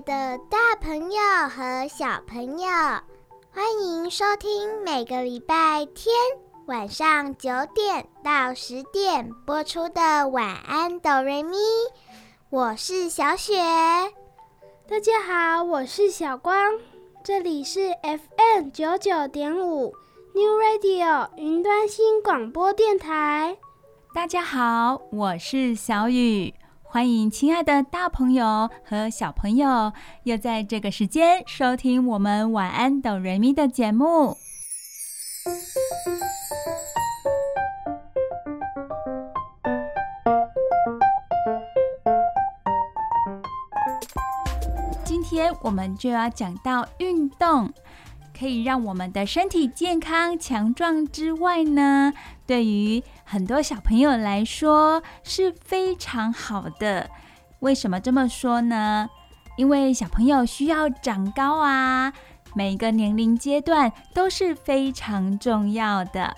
的大朋友和小朋友，欢迎收听每个礼拜天晚上九点到十点播出的《晚安哆瑞咪》。我是小雪，大家好，我是小光，这里是 FM 九九点五 New Radio 云端新广播电台。大家好，我是小雨。欢迎亲爱的大朋友和小朋友，又在这个时间收听我们晚安哆瑞咪的节目。今天我们就要讲到运动。可以让我们的身体健康强壮之外呢，对于很多小朋友来说是非常好的。为什么这么说呢？因为小朋友需要长高啊，每个年龄阶段都是非常重要的。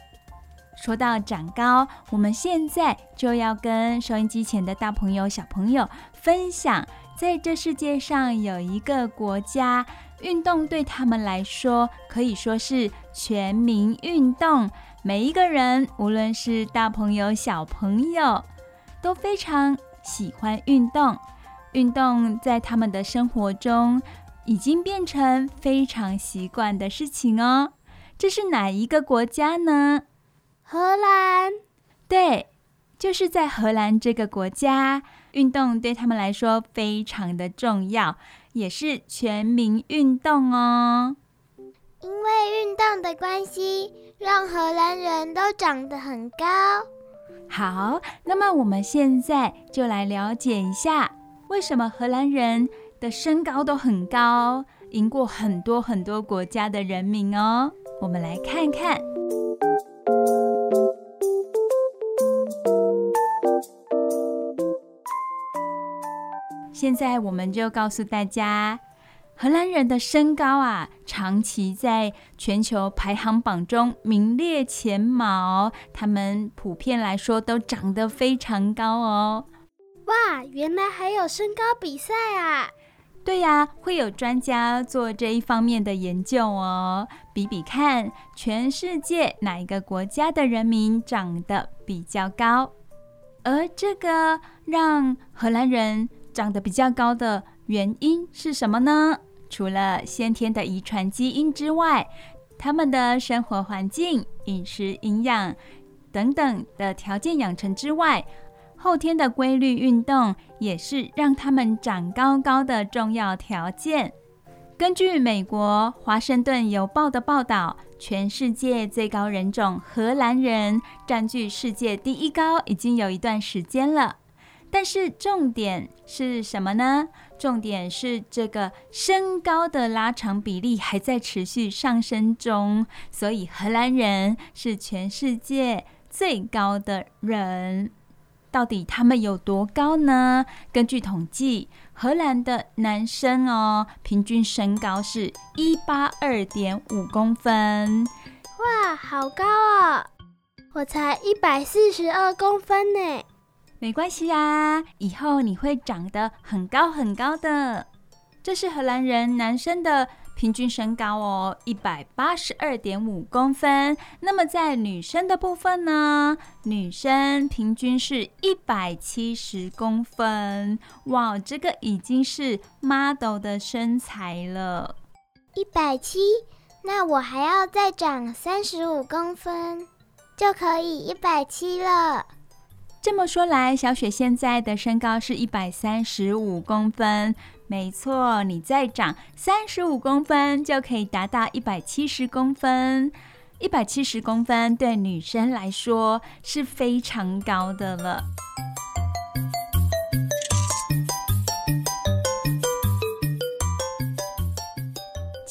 说到长高，我们现在就要跟收音机前的大朋友、小朋友分享，在这世界上有一个国家。运动对他们来说可以说是全民运动，每一个人，无论是大朋友、小朋友，都非常喜欢运动。运动在他们的生活中已经变成非常习惯的事情哦。这是哪一个国家呢？荷兰。对，就是在荷兰这个国家，运动对他们来说非常的重要。也是全民运动哦，因为运动的关系，让荷兰人都长得很高。好，那么我们现在就来了解一下，为什么荷兰人的身高都很高，赢过很多很多国家的人民哦。我们来看看。现在我们就告诉大家，荷兰人的身高啊，长期在全球排行榜中名列前茅。他们普遍来说都长得非常高哦。哇，原来还有身高比赛啊！对呀，会有专家做这一方面的研究哦，比比看全世界哪一个国家的人民长得比较高，而这个让荷兰人。长得比较高的原因是什么呢？除了先天的遗传基因之外，他们的生活环境、饮食、营养等等的条件养成之外，后天的规律运动也是让他们长高高的重要条件。根据美国《华盛顿邮报》的报道，全世界最高人种荷兰人占据世界第一高已经有一段时间了。但是重点是什么呢？重点是这个身高的拉长比例还在持续上升中，所以荷兰人是全世界最高的人。到底他们有多高呢？根据统计，荷兰的男生哦，平均身高是一八二点五公分。哇，好高哦！我才一百四十二公分呢。没关系啊，以后你会长得很高很高的。这是荷兰人男生的平均身高哦，一百八十二点五公分。那么在女生的部分呢？女生平均是一百七十公分。哇，这个已经是 model 的身材了。一百七，那我还要再长三十五公分，就可以一百七了。这么说来，小雪现在的身高是一百三十五公分。没错，你再长三十五公分就可以达到一百七十公分。一百七十公分对女生来说是非常高的了。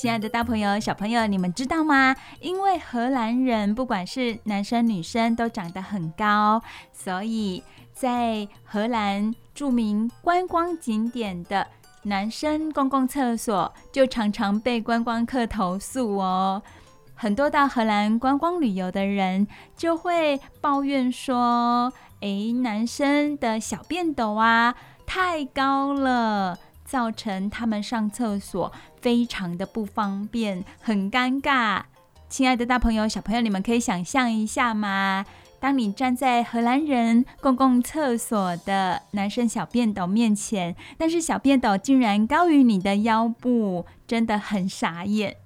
亲爱的大朋友、小朋友，你们知道吗？因为荷兰人不管是男生女生都长得很高，所以在荷兰著名观光景点的男生公共厕所就常常被观光客投诉哦。很多到荷兰观光旅游的人就会抱怨说：“诶，男生的小便斗啊太高了。”造成他们上厕所非常的不方便，很尴尬。亲爱的大朋友、小朋友，你们可以想象一下吗？当你站在荷兰人公共厕所的男生小便斗面前，但是小便斗竟然高于你的腰部，真的很傻眼。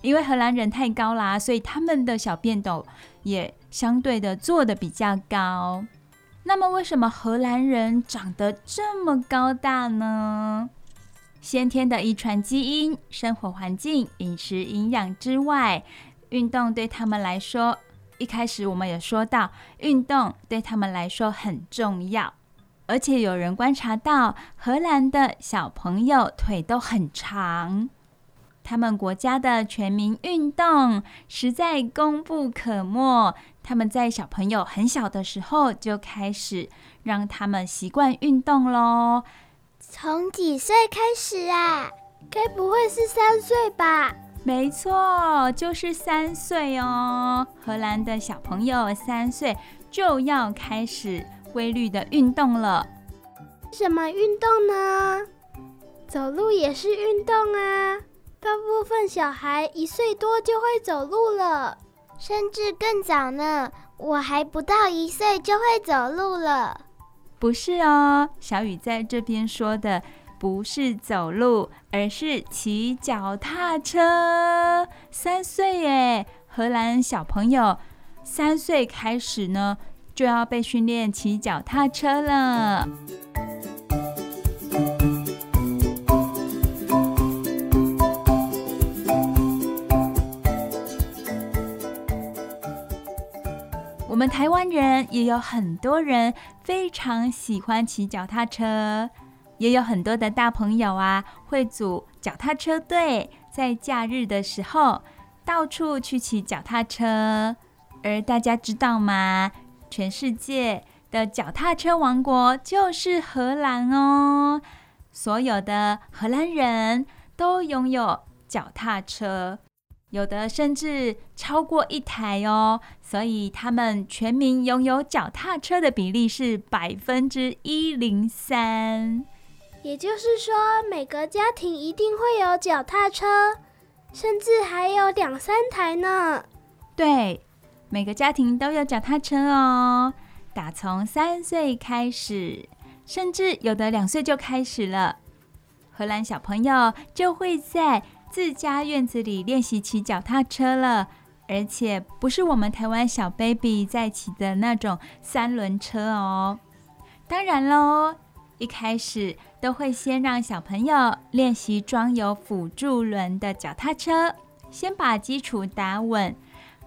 因为荷兰人太高啦，所以他们的小便斗也相对的做得比较高。那么，为什么荷兰人长得这么高大呢？先天的遗传基因、生活环境、饮食营养之外，运动对他们来说，一开始我们有说到，运动对他们来说很重要。而且有人观察到，荷兰的小朋友腿都很长，他们国家的全民运动实在功不可没。他们在小朋友很小的时候就开始让他们习惯运动喽。从几岁开始啊？该不会是三岁吧？没错，就是三岁哦。荷兰的小朋友三岁就要开始规律的运动了。什么运动呢？走路也是运动啊。大部分小孩一岁多就会走路了，甚至更早呢。我还不到一岁就会走路了。不是哦，小雨在这边说的不是走路，而是骑脚踏车。三岁耶，荷兰小朋友三岁开始呢，就要被训练骑脚踏车了。我们台湾人也有很多人非常喜欢骑脚踏车，也有很多的大朋友啊会组脚踏车队，在假日的时候到处去骑脚踏车。而大家知道吗？全世界的脚踏车王国就是荷兰哦，所有的荷兰人都拥有脚踏车。有的甚至超过一台哦，所以他们全民拥有脚踏车的比例是百分之一零三。也就是说，每个家庭一定会有脚踏车，甚至还有两三台呢。对，每个家庭都有脚踏车哦。打从三岁开始，甚至有的两岁就开始了，荷兰小朋友就会在。自家院子里练习骑脚踏车了，而且不是我们台湾小 baby 在骑的那种三轮车哦。当然喽，一开始都会先让小朋友练习装有辅助轮的脚踏车，先把基础打稳。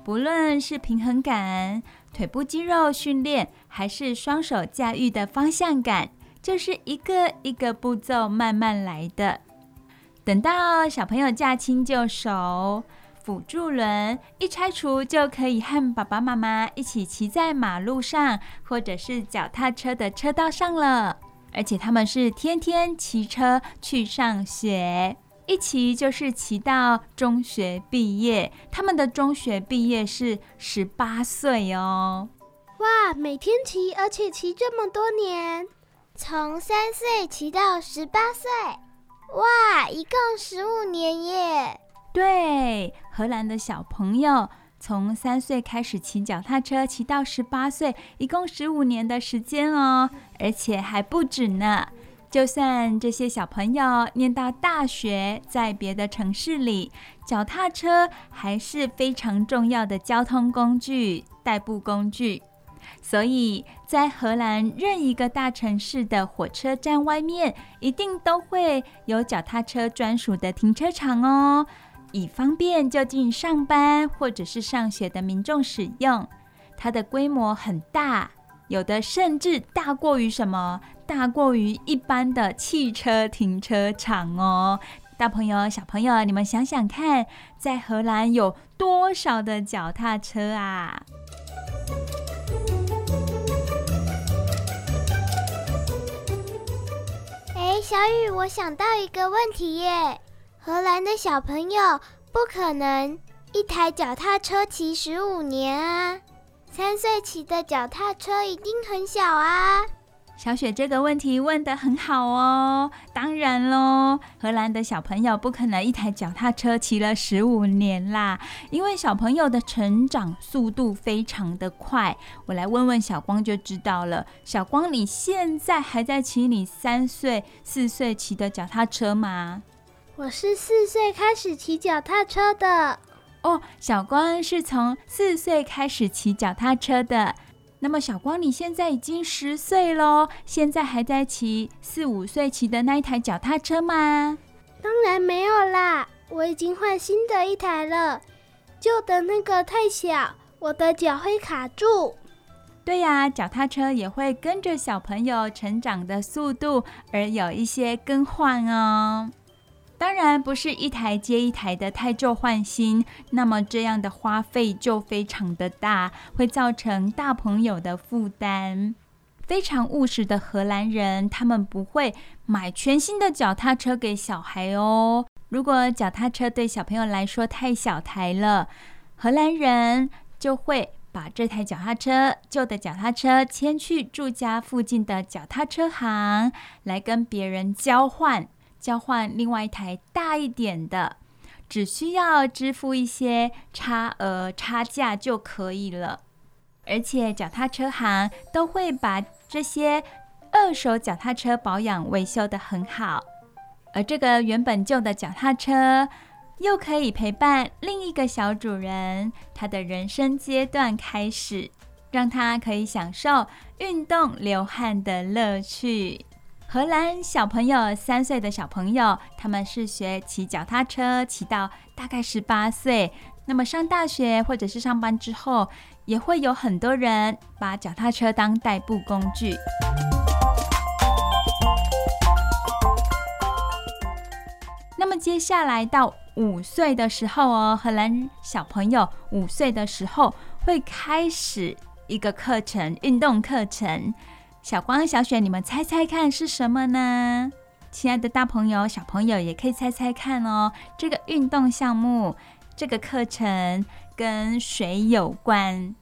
不论是平衡感、腿部肌肉训练，还是双手驾驭的方向感，就是一个一个步骤慢慢来的。等到小朋友驾轻就熟，辅助轮一拆除，就可以和爸爸妈妈一起骑在马路上，或者是脚踏车的车道上了。而且他们是天天骑车去上学，一骑就是骑到中学毕业。他们的中学毕业是十八岁哦。哇，每天骑，而且骑这么多年，从三岁骑到十八岁。哇，一共十五年耶！对，荷兰的小朋友从三岁开始骑脚踏车，骑到十八岁，一共十五年的时间哦，而且还不止呢。就算这些小朋友念到大学，在别的城市里，脚踏车还是非常重要的交通工具、代步工具。所以在荷兰任一个大城市的火车站外面，一定都会有脚踏车专属的停车场哦，以方便就近上班或者是上学的民众使用。它的规模很大，有的甚至大过于什么？大过于一般的汽车停车场哦。大朋友、小朋友，你们想想看，在荷兰有多少的脚踏车啊？小雨，我想到一个问题耶，荷兰的小朋友不可能一台脚踏车骑十五年啊，三岁骑的脚踏车一定很小啊。小雪这个问题问得很好哦，当然喽，荷兰的小朋友不可能一台脚踏车骑了十五年啦，因为小朋友的成长速度非常的快。我来问问小光就知道了。小光，你现在还在骑你三岁、四岁骑的脚踏车吗？我是四岁开始骑脚踏车的。哦，小光是从四岁开始骑脚踏车的。那么小光，你现在已经十岁喽，现在还在骑四五岁骑的那一台脚踏车吗？当然没有啦，我已经换新的一台了，旧的那个太小，我的脚会卡住。对呀，脚踏车也会跟着小朋友成长的速度而有一些更换哦。当然不是一台接一台的汰旧换新，那么这样的花费就非常的大，会造成大朋友的负担。非常务实的荷兰人，他们不会买全新的脚踏车给小孩哦。如果脚踏车对小朋友来说太小台了，荷兰人就会把这台脚踏车，旧的脚踏车牵去住家附近的脚踏车行，来跟别人交换。交换另外一台大一点的，只需要支付一些差额差价就可以了。而且脚踏车行都会把这些二手脚踏车保养维修得很好，而这个原本旧的脚踏车又可以陪伴另一个小主人，他的人生阶段开始，让他可以享受运动流汗的乐趣。荷兰小朋友，三岁的小朋友，他们是学骑脚踏车，骑到大概十八岁。那么上大学或者是上班之后，也会有很多人把脚踏车当代步工具。那么接下来到五岁的时候哦，荷兰小朋友五岁的时候会开始一个课程，运动课程。小光、小雪，你们猜猜看是什么呢？亲爱的大朋友、小朋友也可以猜猜看哦。这个运动项目，这个课程跟水有关，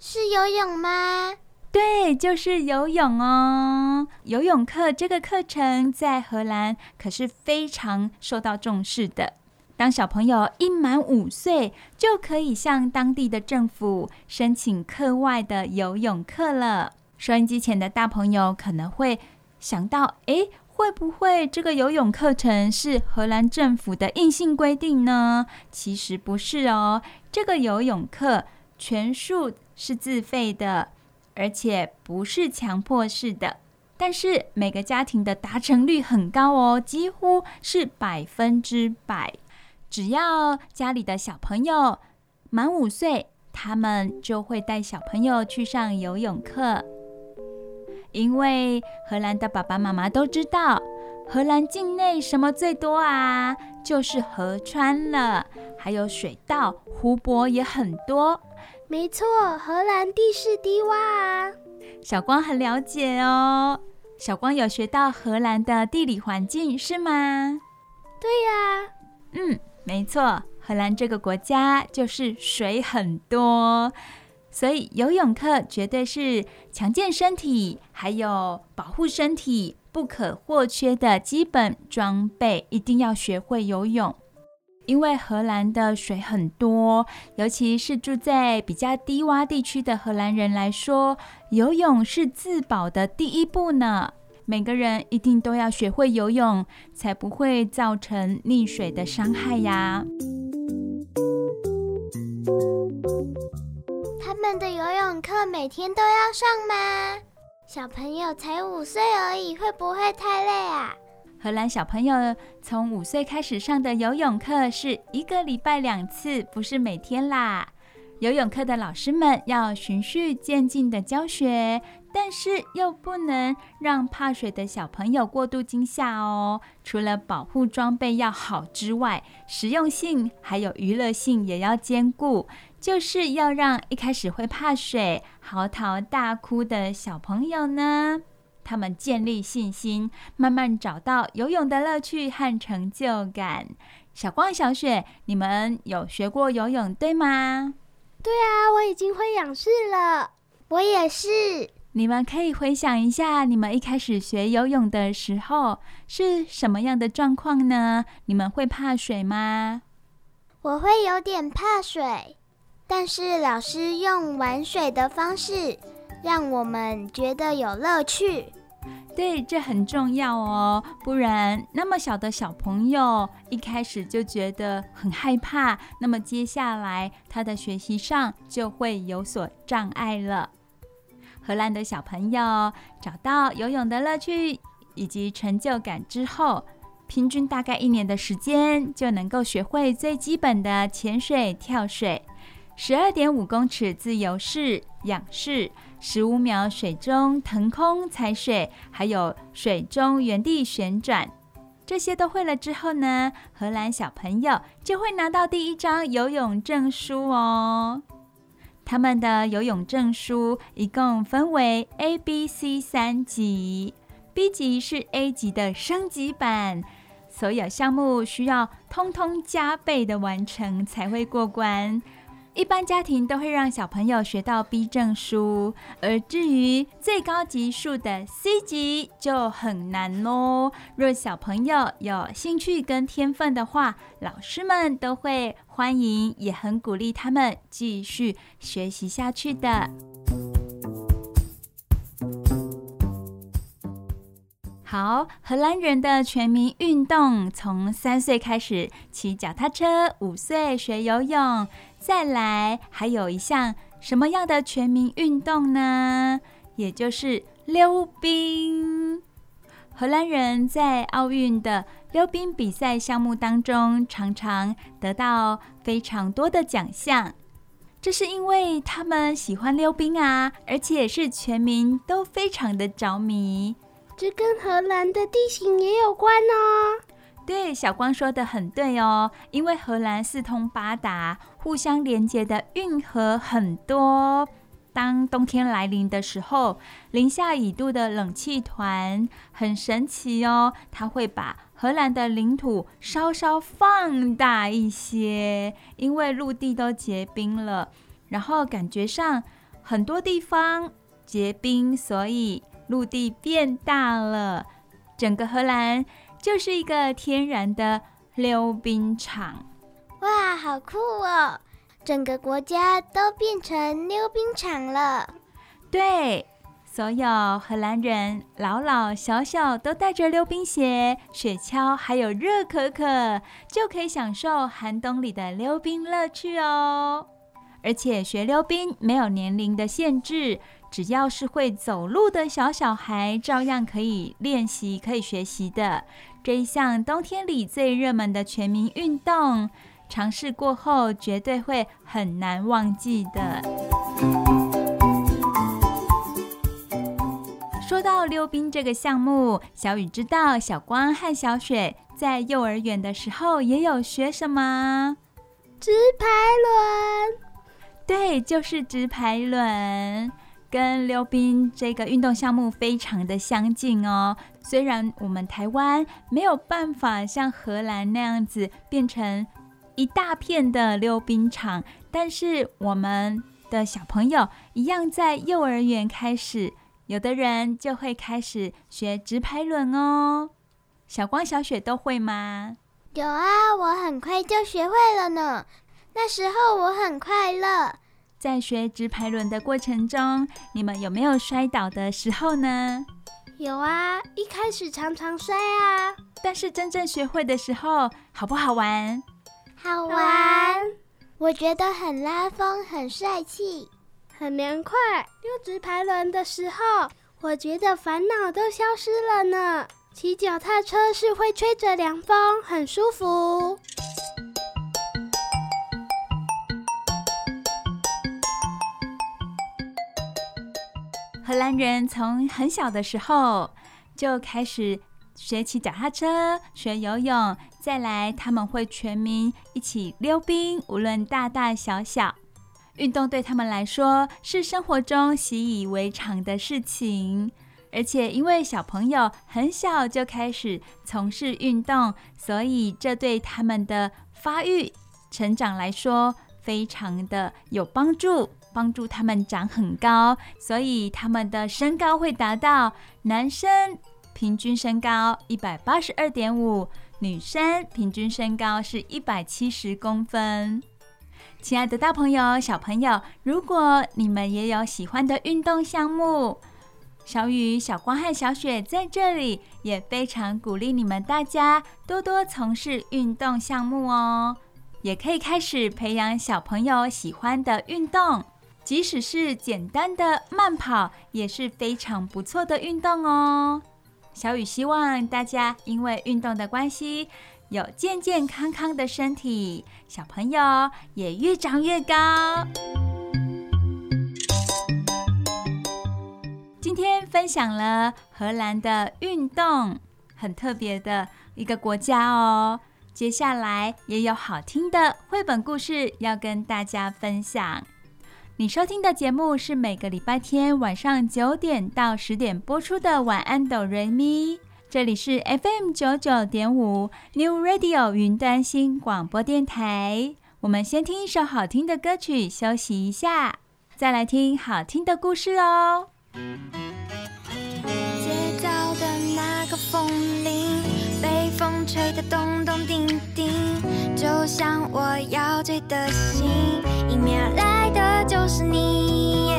是游泳吗？对，就是游泳哦。游泳课这个课程在荷兰可是非常受到重视的。当小朋友一满五岁，就可以向当地的政府申请课外的游泳课了。收音机前的大朋友可能会想到：诶，会不会这个游泳课程是荷兰政府的硬性规定呢？其实不是哦，这个游泳课全数是自费的，而且不是强迫式的。但是每个家庭的达成率很高哦，几乎是百分之百。只要家里的小朋友满五岁，他们就会带小朋友去上游泳课。因为荷兰的爸爸妈妈都知道，荷兰境内什么最多啊？就是河川了，还有水稻、湖泊也很多。没错，荷兰地势低洼啊。小光很了解哦。小光有学到荷兰的地理环境是吗？对呀。嗯，没错，荷兰这个国家就是水很多。所以游泳课绝对是强健身体，还有保护身体不可或缺的基本装备。一定要学会游泳，因为荷兰的水很多，尤其是住在比较低洼地区的荷兰人来说，游泳是自保的第一步呢。每个人一定都要学会游泳，才不会造成溺水的伤害呀。他们的游泳课每天都要上吗？小朋友才五岁而已，会不会太累啊？荷兰小朋友从五岁开始上的游泳课是一个礼拜两次，不是每天啦。游泳课的老师们要循序渐进的教学，但是又不能让怕水的小朋友过度惊吓哦。除了保护装备要好之外，实用性还有娱乐性也要兼顾，就是要让一开始会怕水、嚎啕大哭的小朋友呢，他们建立信心，慢慢找到游泳的乐趣和成就感。小光、小雪，你们有学过游泳对吗？对啊，我已经会仰视了。我也是。你们可以回想一下，你们一开始学游泳的时候是什么样的状况呢？你们会怕水吗？我会有点怕水，但是老师用玩水的方式，让我们觉得有乐趣。对，这很重要哦，不然那么小的小朋友一开始就觉得很害怕，那么接下来他的学习上就会有所障碍了。荷兰的小朋友找到游泳的乐趣以及成就感之后，平均大概一年的时间就能够学会最基本的潜水、跳水、十二点五公尺自由式、仰式、十五秒水中腾空踩水，还有水中原地旋转，这些都会了之后呢，荷兰小朋友就会拿到第一张游泳证书哦。他们的游泳证书一共分为 A、B、C 三级，B 级是 A 级的升级版，所有项目需要通通加倍的完成才会过关。一般家庭都会让小朋友学到 B 证书，而至于最高级数的 C 级就很难喽。若小朋友有兴趣跟天分的话，老师们都会欢迎，也很鼓励他们继续学习下去的。好，荷兰人的全民运动从三岁开始骑脚踏车，五岁学游泳。再来，还有一项什么样的全民运动呢？也就是溜冰。荷兰人在奥运的溜冰比赛项目当中，常常得到非常多的奖项。这是因为他们喜欢溜冰啊，而且是全民都非常的着迷。这跟荷兰的地形也有关哦。对，小光说的很对哦，因为荷兰四通八达，互相连接的运河很多。当冬天来临的时候，零下一度的冷气团很神奇哦，它会把荷兰的领土稍稍放大一些，因为陆地都结冰了，然后感觉上很多地方结冰，所以陆地变大了，整个荷兰。就是一个天然的溜冰场，哇，好酷哦！整个国家都变成溜冰场了。对，所有荷兰人老老小小都带着溜冰鞋、雪橇，还有热可可，就可以享受寒冬里的溜冰乐趣哦。而且学溜冰没有年龄的限制，只要是会走路的小小孩，照样可以练习、可以学习的。这一项冬天里最热门的全民运动，尝试过后绝对会很难忘记的。说到溜冰这个项目，小雨知道小光和小雪在幼儿园的时候也有学什么？直排轮。对，就是直排轮。跟溜冰这个运动项目非常的相近哦。虽然我们台湾没有办法像荷兰那样子变成一大片的溜冰场，但是我们的小朋友一样在幼儿园开始，有的人就会开始学直排轮哦。小光、小雪都会吗？有啊，我很快就学会了呢。那时候我很快乐。在学直排轮的过程中，你们有没有摔倒的时候呢？有啊，一开始常常摔啊。但是真正学会的时候，好不好玩？好玩。我觉得很拉风，很帅气，很凉快。溜直排轮的时候，我觉得烦恼都消失了呢。骑脚踏车是会吹着凉风，很舒服。荷兰人从很小的时候就开始学骑脚踏车、学游泳，再来他们会全民一起溜冰，无论大大小小，运动对他们来说是生活中习以为常的事情。而且因为小朋友很小就开始从事运动，所以这对他们的发育成长来说非常的有帮助。帮助他们长很高，所以他们的身高会达到男生平均身高一百八十二点五，女生平均身高是一百七十公分。亲爱的大朋友、小朋友，如果你们也有喜欢的运动项目，小雨、小光和小雪在这里也非常鼓励你们大家多多从事运动项目哦，也可以开始培养小朋友喜欢的运动。即使是简单的慢跑，也是非常不错的运动哦。小雨希望大家因为运动的关系，有健健康康的身体，小朋友也越长越高。今天分享了荷兰的运动，很特别的一个国家哦。接下来也有好听的绘本故事要跟大家分享。你收听的节目是每个礼拜天晚上九点到十点播出的《晚安，哆瑞咪》。这里是 FM 九九点五 New Radio 云端新广播电台。我们先听一首好听的歌曲，休息一下，再来听好听的故事哦。街道的那个风铃，被风吹得咚咚叮叮，就像我要醉的心，迎面来。是你，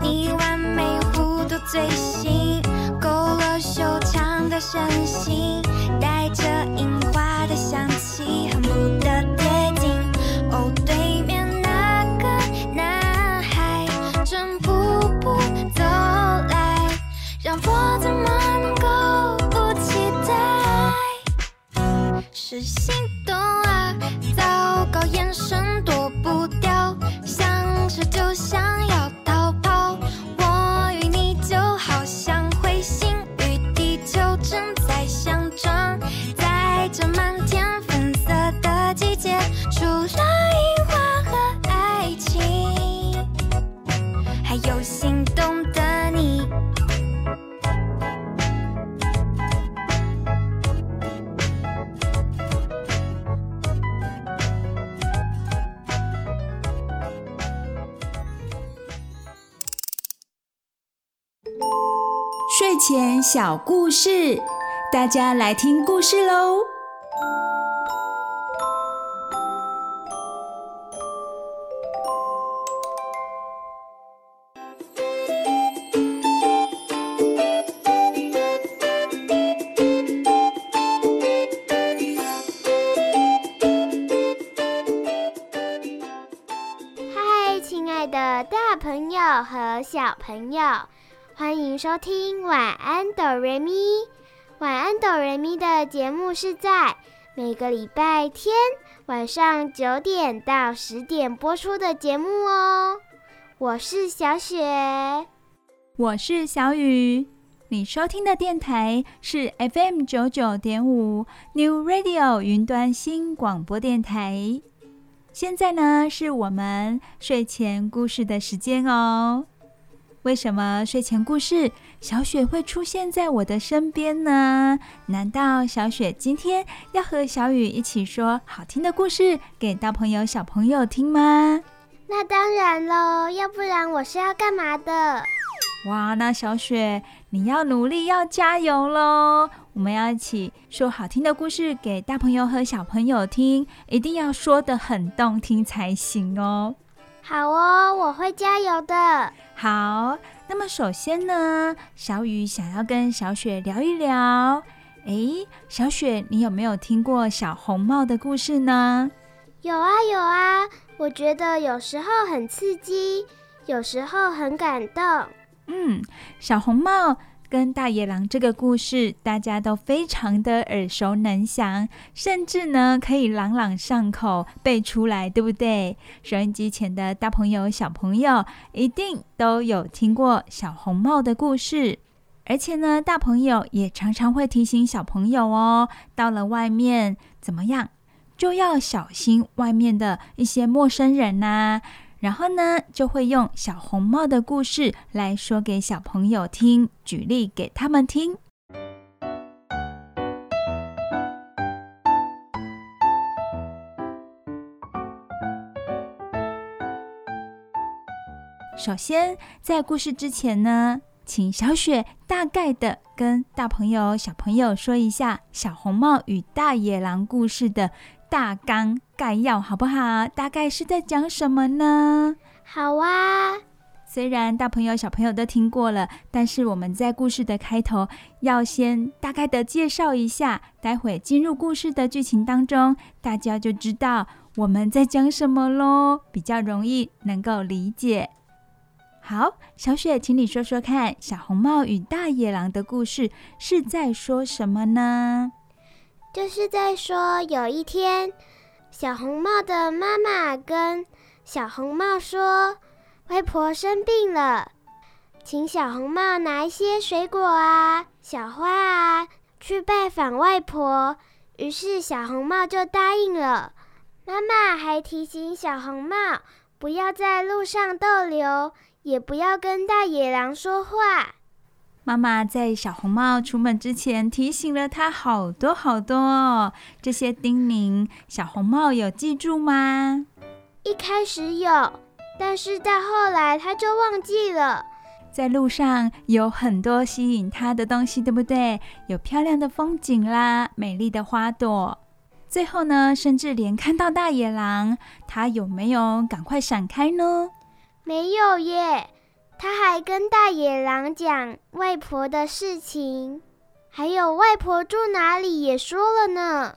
你完美弧度嘴型，勾勒修长的身形，带着樱花的香气，恨不得贴近。哦，对面那个男孩正步步走来，让我怎么能够不期待？是心动啊，糟糕，眼神躲不掉。睡前小故事，大家来听故事喽。嗨，亲爱的大朋友和小朋友。欢迎收听晚安哆瑞咪，晚安哆瑞咪的节目是在每个礼拜天晚上九点到十点播出的节目哦。我是小雪，我是小雨，你收听的电台是 FM 九九点五 New Radio 云端新广播电台。现在呢，是我们睡前故事的时间哦。为什么睡前故事小雪会出现在我的身边呢？难道小雪今天要和小雨一起说好听的故事给大朋友小朋友听吗？那当然喽，要不然我是要干嘛的？哇，那小雪你要努力，要加油喽！我们要一起说好听的故事给大朋友和小朋友听，一定要说得很动听才行哦。好哦，我会加油的。好，那么首先呢，小雨想要跟小雪聊一聊。诶，小雪，你有没有听过小红帽的故事呢？有啊，有啊。我觉得有时候很刺激，有时候很感动。嗯，小红帽跟大野狼这个故事，大家都非常的耳熟能详，甚至呢可以朗朗上口背出来，对不对？收音机前的大朋友、小朋友一定都有听过小红帽的故事，而且呢，大朋友也常常会提醒小朋友哦，到了外面怎么样，就要小心外面的一些陌生人呐、然后呢，就会用小红帽的故事来说给小朋友听，举例给他们听。首先，在故事之前呢，请小雪大概的跟大朋友、小朋友说一下《小红帽与大野狼》故事的大纲概要好不好？大概是在讲什么呢？好啊。虽然大朋友小朋友都听过了，但是我们在故事的开头要先大概的介绍一下，待会进入故事的剧情当中，大家就知道我们在讲什么喽，比较容易能够理解。好，小雪，请你说说看，《小红帽与大野狼》的故事是在说什么呢？就是在说，有一天，小红帽的妈妈跟小红帽说：“外婆生病了，请小红帽拿一些水果啊、小花啊去拜访外婆。”于是小红帽就答应了。妈妈还提醒小红帽不要在路上逗留，也不要跟大野狼说话。妈妈在小红帽出门之前提醒了他好多好多哦，这些叮咛，小红帽有记住吗？一开始有，但是到后来他就忘记了。在路上有很多吸引他的东西，对不对？有漂亮的风景啦，美丽的花朵。最后呢，甚至连看到大野狼，他有没有赶快闪开呢？没有耶。他还跟大野狼讲外婆的事情，还有外婆住哪里也说了呢。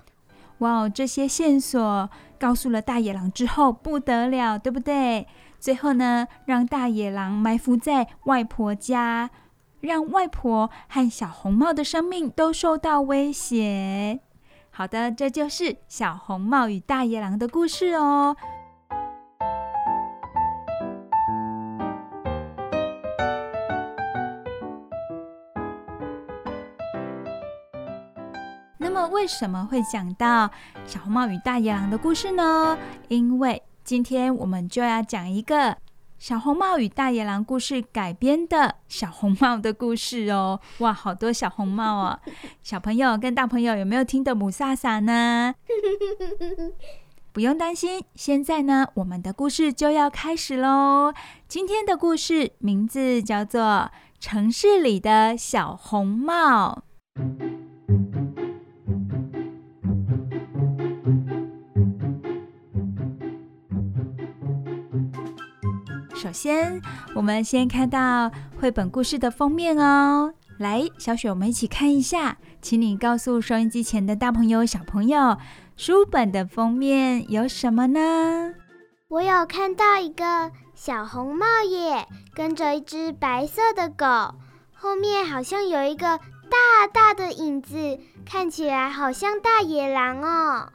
哇哦，这些线索告诉了大野狼之后不得了，对不对？最后呢，让大野狼埋伏在外婆家，让外婆和小红帽的生命都受到威胁。好的，这就是小红帽与大野狼的故事哦。为什么会讲到小红帽与大野狼的故事呢？因为今天我们就要讲一个小红帽与大野狼故事改编的小红帽的故事哦。哇，好多小红帽哦！小朋友跟大朋友有没有听得母萨萨呢？不用担心，现在呢，我们的故事就要开始喽。今天的故事名字叫做《城市里的小红帽》。首先，我们先看到绘本故事的封面哦。来，小雪，我们一起看一下。请你告诉收音机前的大朋友、小朋友，书本的封面有什么呢？我有看到一个小红帽耶，跟着一只白色的狗，后面好像有一个大大的影子，看起来好像大野狼哦。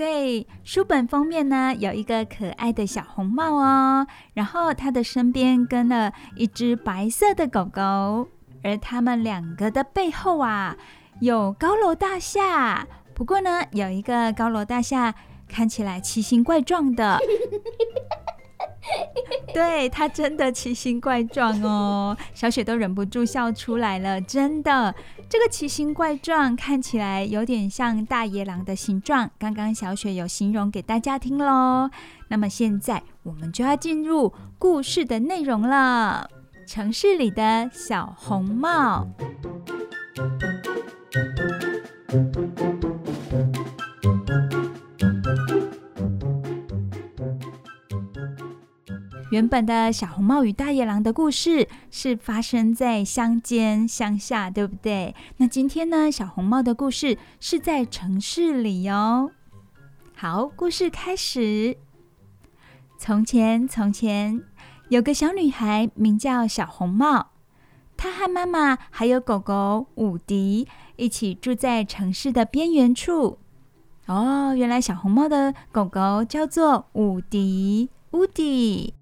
对，书本封面呢，有一个可爱的小红帽哦，然后它的身边跟了一只白色的狗狗，而他们两个的背后啊，有高楼大厦。不过呢，有一个高楼大厦看起来奇形怪状的。对，它真的奇形怪状哦，小雪都忍不住笑出来了。真的，这个奇形怪状看起来有点像大野狼的形状。刚刚小雪有形容给大家听喽。那么现在我们就要进入故事的内容了。城市里的小红帽。原本的小红帽与大野狼的故事是发生在乡间乡下，对不对？那今天呢，小红帽的故事是在城市里哦。好，故事开始。从前，从前有个小女孩，名叫小红帽。她和妈妈还有狗狗伍迪一起住在城市的边缘处。哦，原来小红帽的狗狗叫做伍迪，伍迪。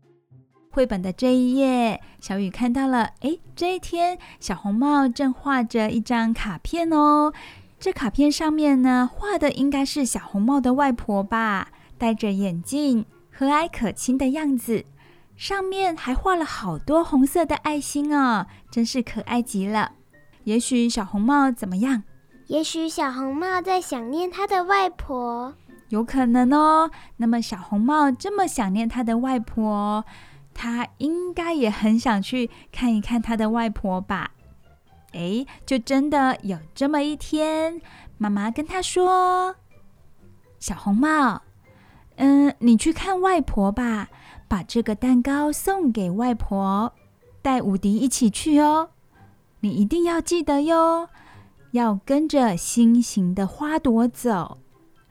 绘本的这一页，小雨看到了。诶，这一天，小红帽正画着一张卡片哦。这卡片上面呢，画的应该是小红帽的外婆吧，戴着眼镜，和蔼可亲的样子。上面还画了好多红色的爱心哦，真是可爱极了。也许小红帽怎么样？也许小红帽在想念他的外婆，有可能哦。那么小红帽这么想念他的外婆。他应该也很想去看一看他的外婆吧？诶，就真的有这么一天，妈妈跟他说：“小红帽，嗯，你去看外婆吧，把这个蛋糕送给外婆，带伍迪一起去哦。你一定要记得哟，要跟着心形的花朵走。”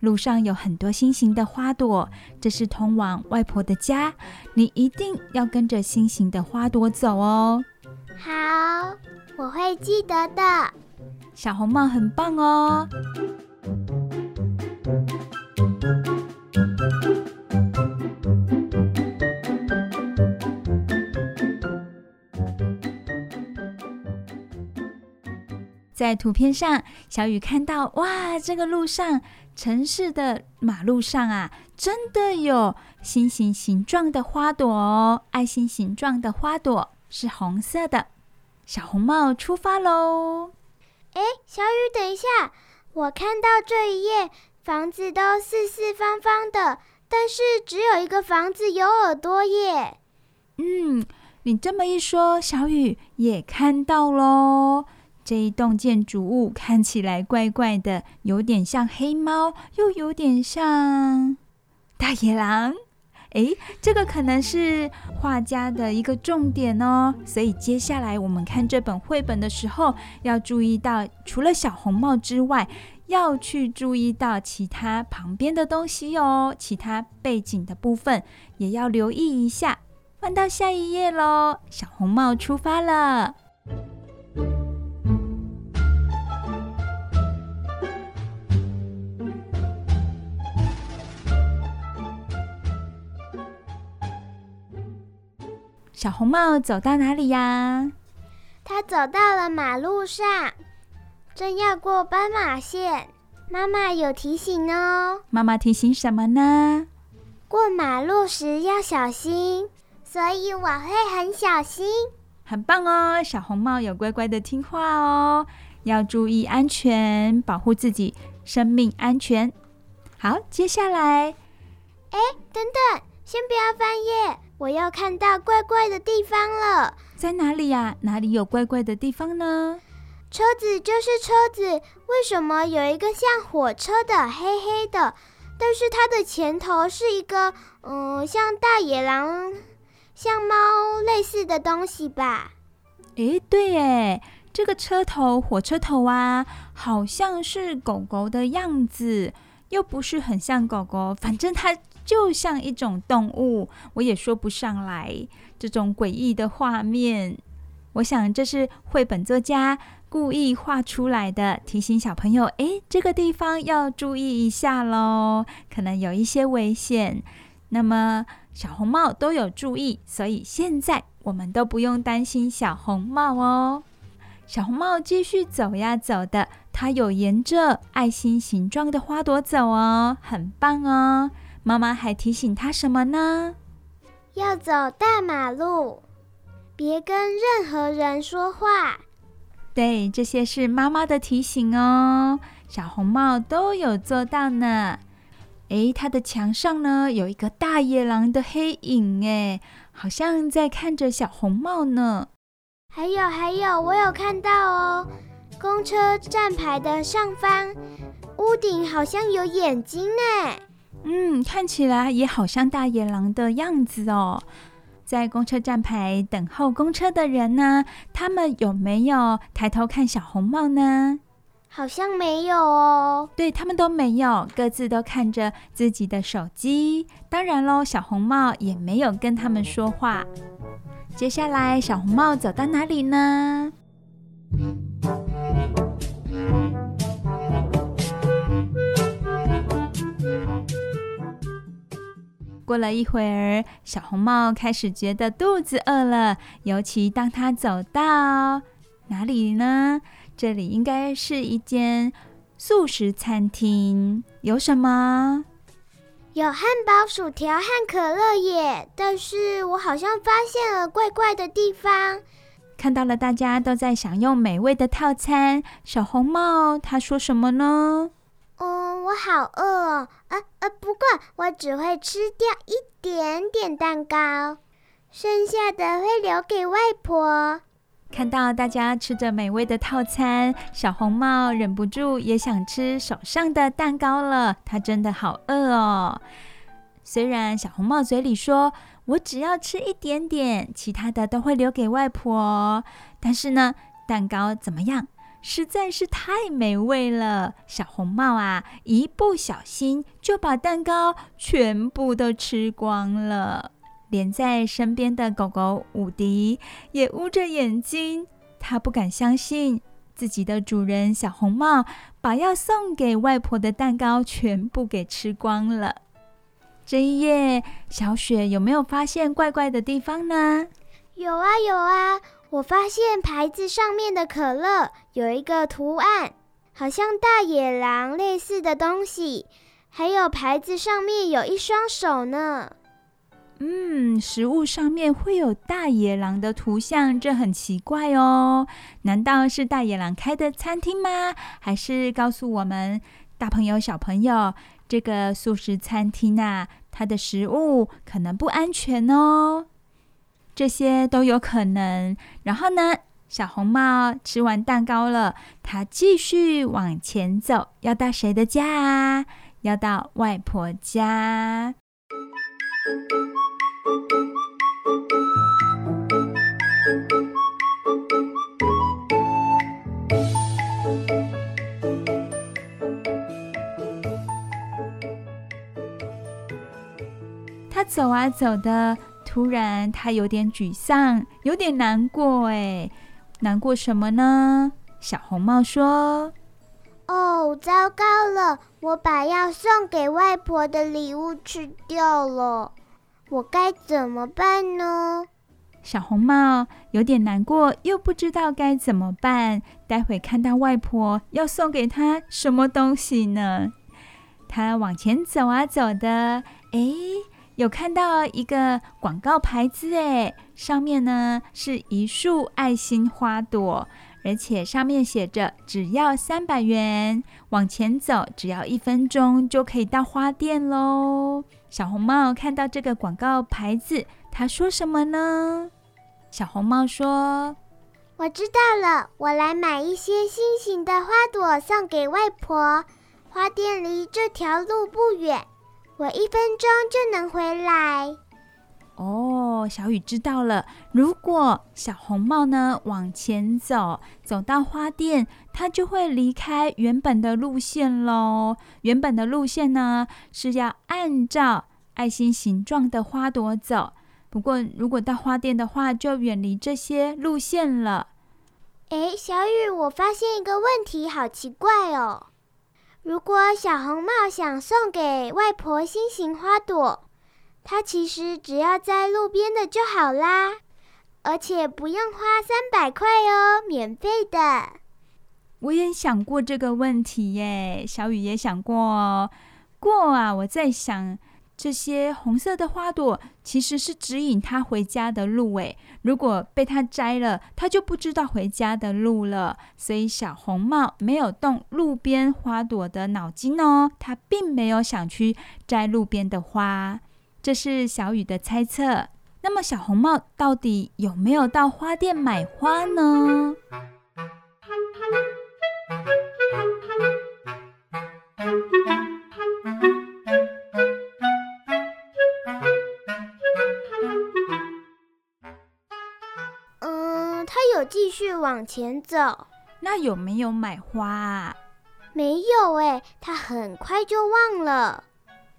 路上有很多心形的花朵，这是通往外婆的家。你一定要跟着心形的花朵走哦。好，我会记得的。小红帽很棒哦。在图片上，小雨看到，哇，这个路上。城市的马路上啊，真的有心形形状的花朵哦，爱心形状的花朵是红色的。小红帽出发喽！哎，小雨，等一下，我看到这一页房子都四四方方的，但是只有一个房子有耳朵耶。嗯，你这么一说，小雨也看到喽。这一栋建筑物看起来怪怪的，有点像黑猫，又有点像大野狼。诶，这个可能是画家的一个重点哦。所以接下来我们看这本绘本的时候，要注意到除了小红帽之外，要去注意到其他旁边的东西哦，其他背景的部分也要留意一下。翻到下一页喽，小红帽出发了。小红帽走到哪里呀？他走到了马路上，正要过斑马线。妈妈有提醒哦。妈妈提醒什么呢？过马路时要小心，所以我会很小心。很棒哦，小红帽有乖乖的听话哦，要注意安全，保护自己生命安全。好，接下来，哎，等等，先不要翻页。我要看到怪怪的地方了，在哪里呀？哪里有怪怪的地方呢？车子就是车子，为什么有一个像火车的黑黑的，但是它的前头是一个嗯，像大野狼、像猫类似的东西吧？诶，对耶，这个车头火车头啊，好像是狗狗的样子，又不是很像狗狗，反正它。就像一种动物，我也说不上来这种诡异的画面。我想这是绘本作家故意画出来的，提醒小朋友：诶，这个地方要注意一下喽，可能有一些危险。那么小红帽都有注意，所以现在我们都不用担心小红帽哦。小红帽继续走呀走的，它有沿着爱心形状的花朵走哦，很棒哦。妈妈还提醒他什么呢？要走大马路，别跟任何人说话。对，这些是妈妈的提醒哦。小红帽都有做到呢。诶，他的墙上呢，有一个大野狼的黑影，诶，好像在看着小红帽呢。还有还有，我有看到哦，公车站牌的上方，屋顶好像有眼睛呢。嗯，看起来也好像大野狼的样子哦。在公车站牌等候公车的人呢，他们有没有抬头看小红帽呢？好像没有哦。对，他们都没有，各自都看着自己的手机。当然喽，小红帽也没有跟他们说话。接下来，小红帽走到哪里呢？过了一会儿，小红帽开始觉得肚子饿了，尤其当他走到哪里呢？这里应该是一间素食餐厅。有什么？有汉堡、薯条和可乐耶！但是我好像发现了怪怪的地方。看到了大家都在享用美味的套餐，小红帽他说什么呢？嗯，我好饿哦。啊啊，不过我只会吃掉一点点蛋糕，剩下的会留给外婆。看到大家吃着美味的套餐，小红帽忍不住也想吃手上的蛋糕了。他真的好饿哦。虽然小红帽嘴里说：“我只要吃一点点，其他的都会留给外婆。”但是呢，蛋糕怎么样？实在是太美味了，小红帽啊，一不小心就把蛋糕全部都吃光了。连在身边的狗狗伍迪也捂着眼睛，他不敢相信自己的主人小红帽把要送给外婆的蛋糕全部给吃光了。这一夜，小雪有没有发现怪怪的地方呢？有啊，有啊。我发现牌子上面的可乐有一个图案，好像大野狼类似的东西，还有牌子上面有一双手呢。嗯，食物上面会有大野狼的图像，这很奇怪哦。难道是大野狼开的餐厅吗？还是告诉我们大朋友小朋友，这个素食餐厅啊，它的食物可能不安全哦？这些都有可能。然后呢，小红帽吃完蛋糕了，他继续往前走，要到谁的家啊？要到外婆家。他走啊走的。突然，他有点沮丧，有点难过。哎，难过什么呢？小红帽说：“哦，糟糕了，我把要送给外婆的礼物吃掉了，我该怎么办呢？”小红帽有点难过，又不知道该怎么办。待会看到外婆要送给他什么东西呢？他往前走啊走的，哎。有看到一个广告牌子诶，上面呢是一束爱心花朵，而且上面写着只要三百元，往前走只要一分钟就可以到花店喽。小红帽看到这个广告牌子，他说什么呢？小红帽说：“我知道了，我来买一些心形的花朵送给外婆。花店离这条路不远。”我一分钟就能回来。哦，小雨知道了。如果小红帽呢往前走，走到花店，它就会离开原本的路线喽。原本的路线呢是要按照爱心形状的花朵走。不过，如果到花店的话，就远离这些路线了。哎，小雨，我发现一个问题，好奇怪哦。如果小红帽想送给外婆心形花朵，它其实只要在路边的就好啦，而且不用花三百块哦，免费的。我也想过这个问题耶，小雨也想过哦。过啊，我在想。这些红色的花朵其实是指引他回家的路，诶，如果被他摘了，他就不知道回家的路了。所以小红帽没有动路边花朵的脑筋哦，他并没有想去摘路边的花。这是小雨的猜测。那么小红帽到底有没有到花店买花呢？往前走，那有没有买花啊？没有哎，他很快就忘了。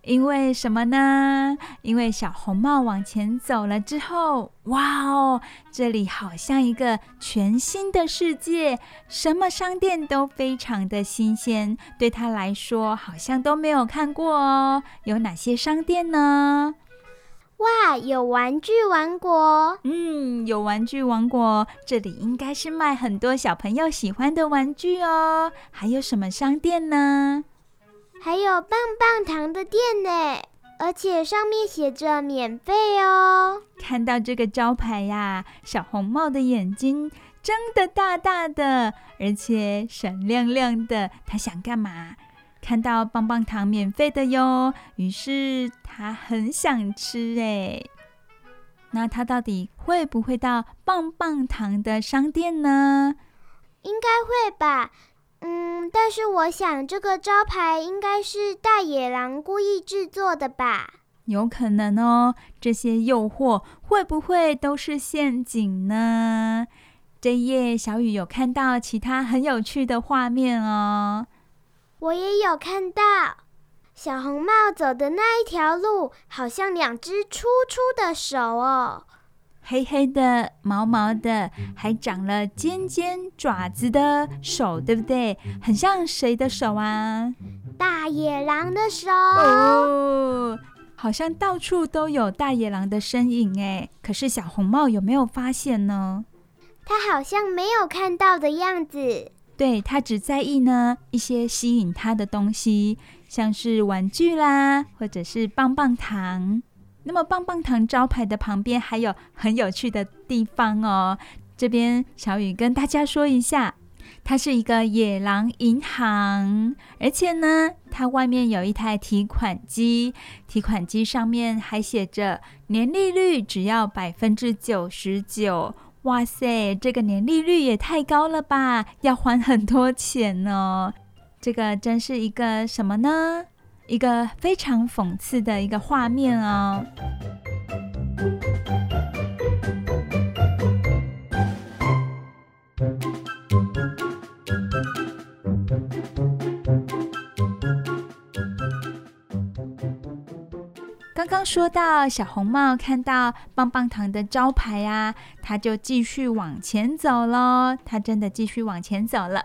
因为什么呢？因为小红帽往前走了之后，哇哦，这里好像一个全新的世界，什么商店都非常的新鲜，对他来说好像都没有看过哦。有哪些商店呢？哇，有玩具王国，嗯，有玩具王国，这里应该是卖很多小朋友喜欢的玩具哦。还有什么商店呢？还有棒棒糖的店呢，而且上面写着免费哦。看到这个招牌呀，小红帽的眼睛睁得大大的，而且闪亮亮的。他想干嘛？看到棒棒糖免费的哟，于是他很想吃哎。那他到底会不会到棒棒糖的商店呢？应该会吧。嗯，但是我想这个招牌应该是大野狼故意制作的吧？有可能哦，这些诱惑会不会都是陷阱呢？这一页小雨有看到其他很有趣的画面哦。我也有看到，小红帽走的那一条路，好像两只粗粗的手哦。黑黑的、毛毛的，还长了尖尖爪子的手，对不对？很像谁的手啊？大野狼的手。哦，好像到处都有大野狼的身影哎。可是小红帽有没有发现呢？他好像没有看到的样子。对，他只在意呢一些吸引他的东西，像是玩具啦，或者是棒棒糖。那么棒棒糖招牌的旁边还有很有趣的地方哦。这边小雨跟大家说一下，它是一个野狼银行，而且呢，它外面有一台提款机，提款机上面还写着年利率只要百分之九十九。哇塞，这个年利率也太高了吧，要还很多钱哦。这个真是一个什么呢？一个非常讽刺的一个画面哦。刚刚说到小红帽看到棒棒糖的招牌啊，他就继续往前走喽。他真的继续往前走了，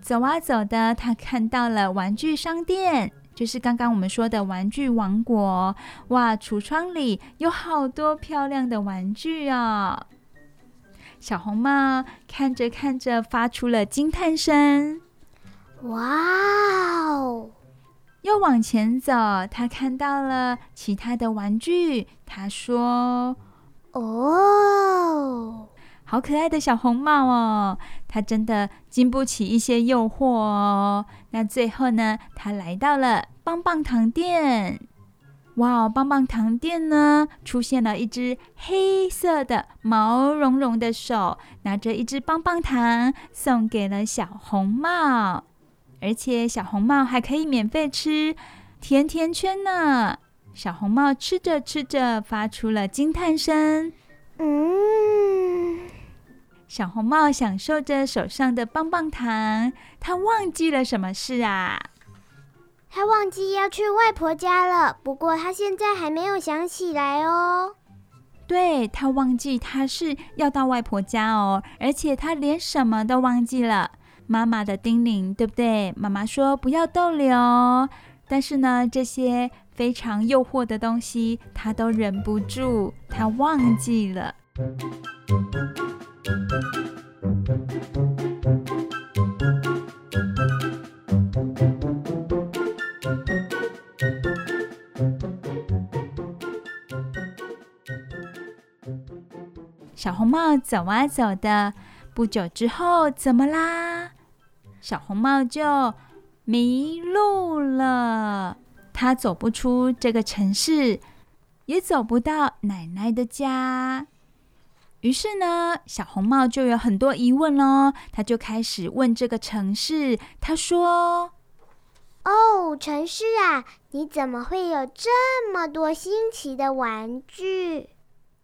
走啊走的，他看到了玩具商店。就是刚刚我们说的玩具王国，哇！橱窗里有好多漂亮的玩具哦。小红帽看着看着，发出了惊叹声：“哇哦！”又往前走，他看到了其他的玩具。他说：“哦。”好可爱的小红帽哦，他真的经不起一些诱惑哦。那最后呢，他来到了棒棒糖店。哇，棒棒糖店呢，出现了一只黑色的毛茸茸的手，拿着一只棒棒糖送给了小红帽，而且小红帽还可以免费吃甜甜圈呢。小红帽吃着吃着，发出了惊叹声：“嗯。”小红帽享受着手上的棒棒糖，他忘记了什么事啊？他忘记要去外婆家了。不过他现在还没有想起来哦。对，他忘记他是要到外婆家哦，而且他连什么都忘记了。妈妈的叮咛，对不对？妈妈说不要逗留，但是呢，这些非常诱惑的东西，他都忍不住，他忘记了。小红帽走啊走的，不久之后怎么啦？小红帽就迷路了，他走不出这个城市，也走不到奶奶的家。于是呢，小红帽就有很多疑问哦。他就开始问这个城市，他说：“哦，城市啊，你怎么会有这么多新奇的玩具？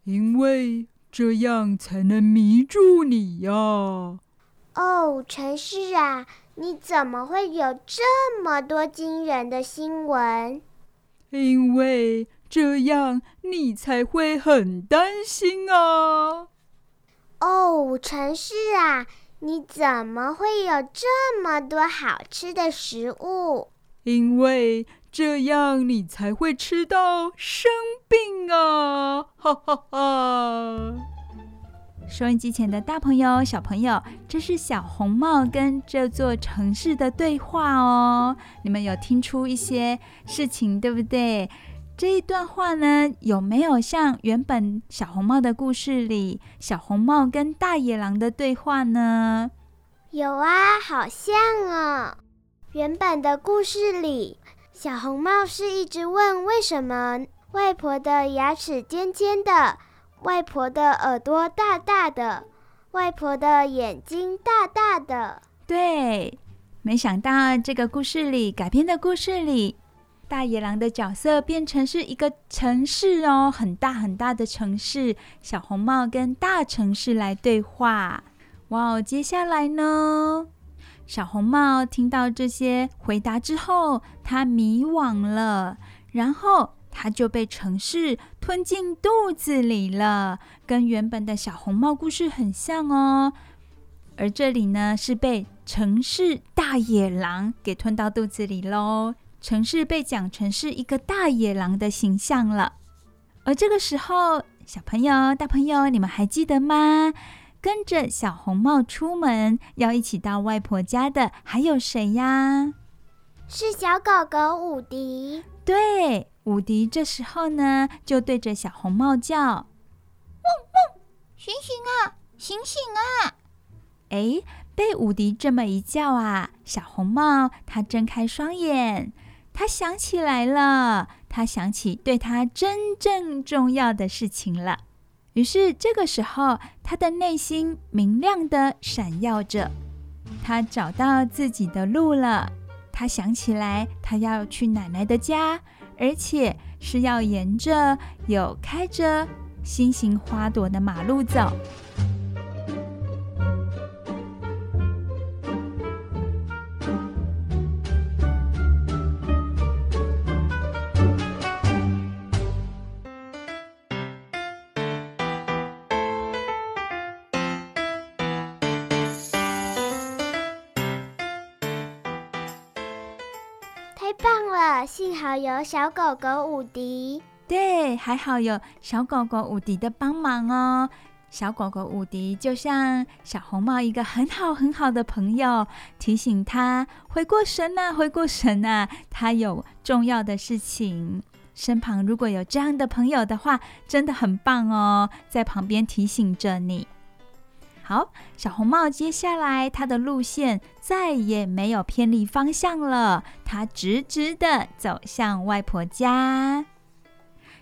因为这样才能迷住你呀。”哦，城市啊，你怎么会有这么多惊人的新闻？因为这样你才会很担心啊。哦，城市啊，你怎么会有这么多好吃的食物？因为这样你才会吃到生病啊！哈哈哈。收音机前的大朋友、小朋友，这是小红帽跟这座城市的对话哦。你们有听出一些事情，对不对？这一段话呢，有没有像原本小红帽的故事里，小红帽跟大野狼的对话呢？有啊，好像哦。原本的故事里，小红帽是一直问为什么外婆的牙齿尖尖的，外婆的耳朵大大的，外婆的眼睛大大的。对，没想到这个故事里改编的故事里。大野狼的角色变成是一个城市哦，很大很大的城市。小红帽跟大城市来对话。哇哦，接下来呢？小红帽听到这些回答之后，他迷惘了，然后他就被城市吞进肚子里了，跟原本的小红帽故事很像哦。而这里呢，是被城市大野狼给吞到肚子里喽。城市被讲成是一个大野狼的形象了，而这个时候，小朋友、大朋友，你们还记得吗？跟着小红帽出门要一起到外婆家的还有谁呀？是小狗狗伍迪。对，伍迪这时候呢，就对着小红帽叫：“汪汪，醒醒啊，醒醒啊！”哎，被伍迪这么一叫啊，小红帽他睁开双眼。他想起来了，他想起对他真正重要的事情了。于是这个时候，他的内心明亮的闪耀着。他找到自己的路了。他想起来，他要去奶奶的家，而且是要沿着有开着心形花朵的马路走。幸好有小狗狗伍迪，对，还好有小狗狗伍迪的帮忙哦。小狗狗伍迪就像小红帽一个很好很好的朋友，提醒他回过神呐，回过神呐，他有重要的事情。身旁如果有这样的朋友的话，真的很棒哦，在旁边提醒着你。好，小红帽接下来他的路线再也没有偏离方向了，他直直的走向外婆家。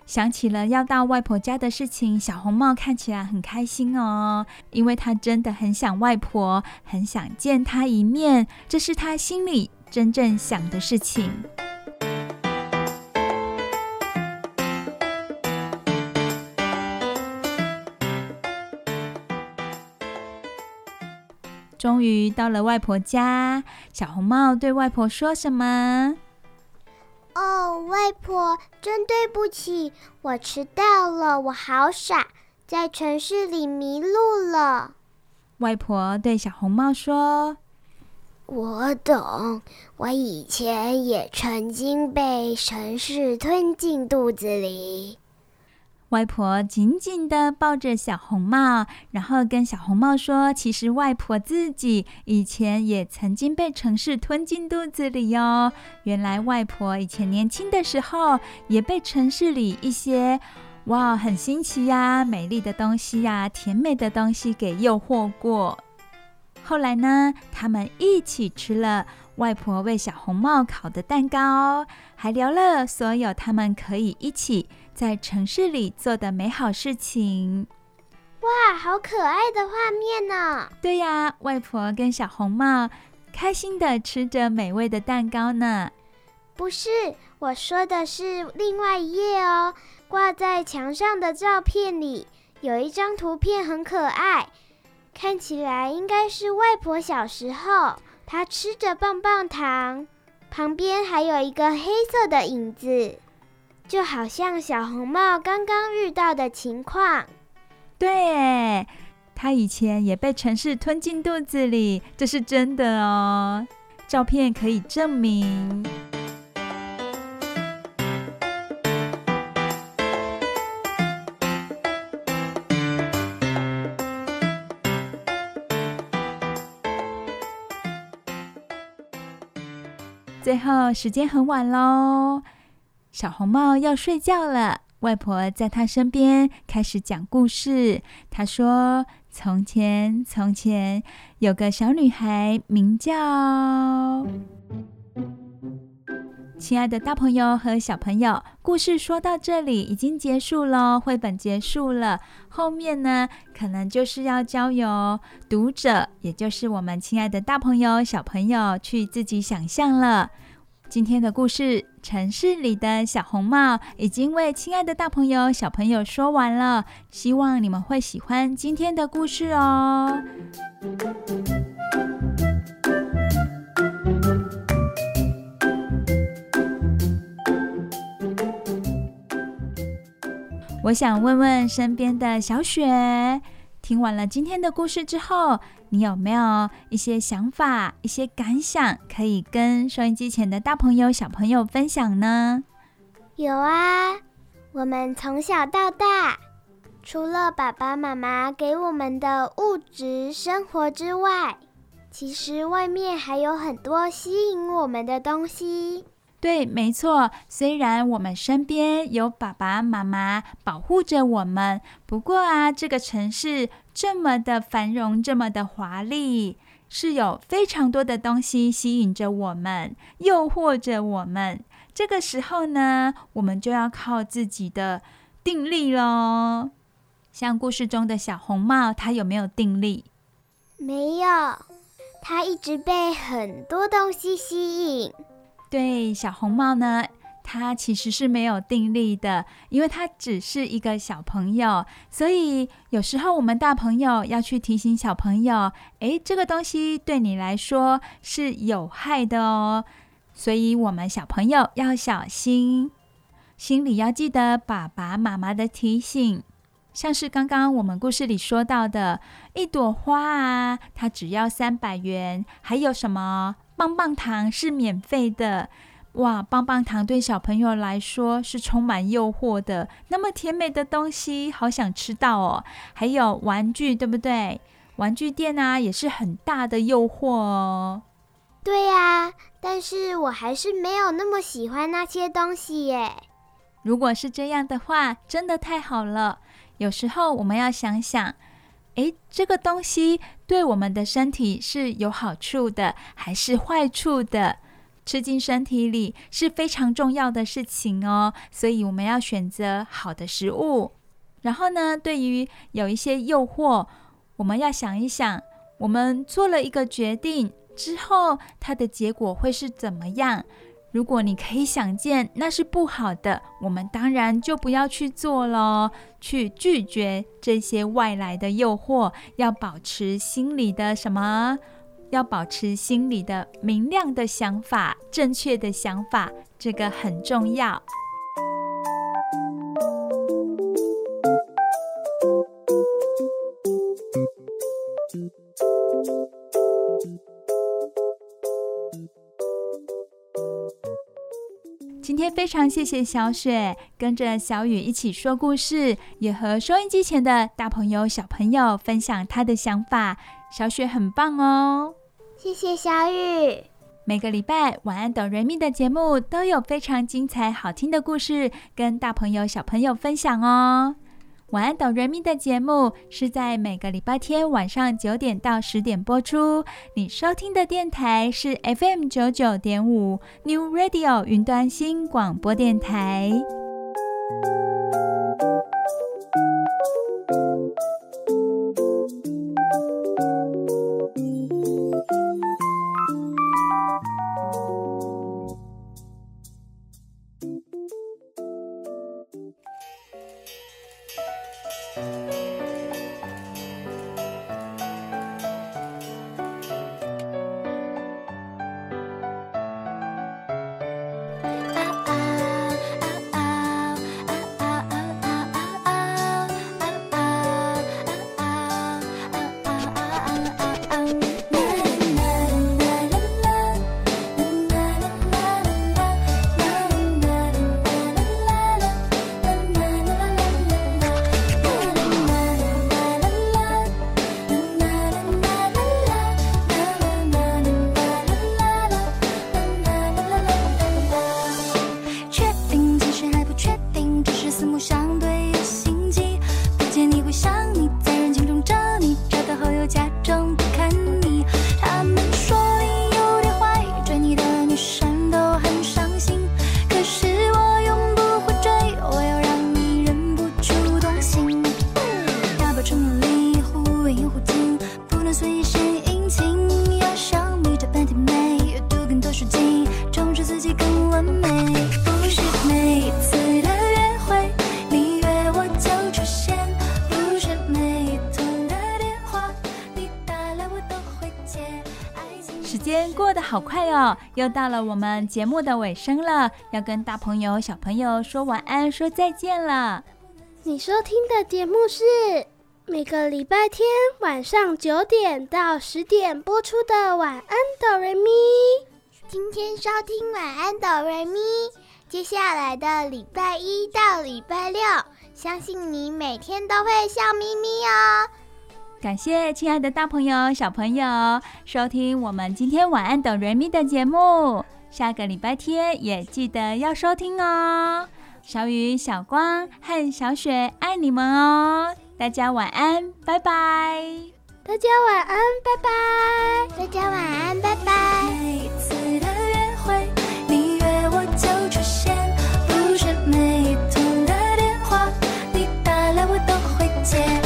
想起了要到外婆家的事情，小红帽看起来很开心哦，因为他真的很想外婆，很想见她一面，这是他心里真正想的事情。终于到了外婆家，小红帽对外婆说什么？哦，外婆，真对不起，我迟到了，我好傻，在城市里迷路了。外婆对小红帽说：“我懂，我以前也曾经被城市吞进肚子里。”外婆紧紧地抱着小红帽，然后跟小红帽说：“其实外婆自己以前也曾经被城市吞进肚子里哦。原来外婆以前年轻的时候也被城市里一些哇很新奇呀、美丽的东西呀、甜美的东西给诱惑过。后来呢，他们一起吃了外婆为小红帽烤的蛋糕，还聊了所有他们可以一起。”在城市里做的美好事情，哇，好可爱的画面呢！对呀，外婆跟小红帽开心的吃着美味的蛋糕呢。不是，我说的是另外一页哦。挂在墙上的照片里有一张图片很可爱，看起来应该是外婆小时候，她吃着棒棒糖，旁边还有一个黑色的影子。就好像小红帽刚刚遇到的情况。对，他以前也被城市吞进肚子里，这是真的哦。照片可以证明。最后，时间很晚喽，小红帽要睡觉了。外婆在她身边开始讲故事。她说：“从前，从前有个小女孩，名叫……”亲爱的大朋友和小朋友，故事说到这里已经结束了，绘本结束了。后面呢，可能就是要交由读者，也就是我们亲爱的大朋友、小朋友去自己想象了。今天的故事《城市里的小红帽》已经为亲爱的大朋友、小朋友说完了，希望你们会喜欢今天的故事哦。我想问问身边的小雪，听完了今天的故事之后，你有没有一些想法、一些感想，可以跟收音机前的大朋友、小朋友分享呢？有啊，我们从小到大，除了爸爸妈妈给我们的物质生活之外，其实外面还有很多吸引我们的东西。对，没错。虽然我们身边有爸爸妈妈保护着我们，不过啊，这个城市这么的繁荣，这么的华丽，是有非常多的东西吸引着我们，诱惑着我们。这个时候呢，我们就要靠自己的定力喽。像故事中的小红帽，它有没有定力？没有，它一直被很多东西吸引。对，小红帽呢，它其实是没有定力的，因为它只是一个小朋友，所以有时候我们大朋友要去提醒小朋友，诶，这个东西对你来说是有害的哦，所以我们小朋友要小心，心里要记得爸爸妈妈的提醒，像是刚刚我们故事里说到的一朵花啊，它只要三百元，还有什么？棒棒糖是免费的，哇！棒棒糖对小朋友来说是充满诱惑的，那么甜美的东西，好想吃到哦。还有玩具，对不对？玩具店啊，也是很大的诱惑哦。对呀，但是我还是没有那么喜欢那些东西耶。如果是这样的话，真的太好了。有时候我们要想想。诶，这个东西对我们的身体是有好处的，还是坏处的？吃进身体里是非常重要的事情哦。所以我们要选择好的食物。然后呢，对于有一些诱惑，我们要想一想，我们做了一个决定之后，它的结果会是怎么样？如果你可以想见那是不好的，我们当然就不要去做咯，去拒绝这些外来的诱惑，要保持心里的什么？要保持心里的明亮的想法，正确的想法，这个很重要。今天非常谢谢小雪跟着小雨一起说故事，也和收音机前的大朋友、小朋友分享她的想法。小雪很棒哦，谢谢小雨。每个礼拜晚安哆瑞咪的节目都有非常精彩好听的故事跟大朋友、小朋友分享哦。晚安，哆瑞咪的节目是在每个礼拜天晚上九点到十点播出。你收听的电台是 FM 九九点五 New Radio 云端新广播电台。又到了我们节目的尾声了，要跟大朋友、小朋友说晚安、说再见了。你收听的节目是每个礼拜天晚上九点到十点播出的《晚安，哆瑞咪》。今天收听《晚安，哆瑞咪》，接下来的礼拜一到礼拜六，相信你每天都会笑眯眯哦。感谢亲爱的大朋友、小朋友收听我们今天晚安等瑞咪的节目。下个礼拜天也记得要收听哦。小雨、小光和小雪爱你们哦！大家晚安，拜拜。大家晚安，拜拜。大家晚安，拜拜。每一次的约会，你约我就出现，不是每一通的电话，你打来我都会接。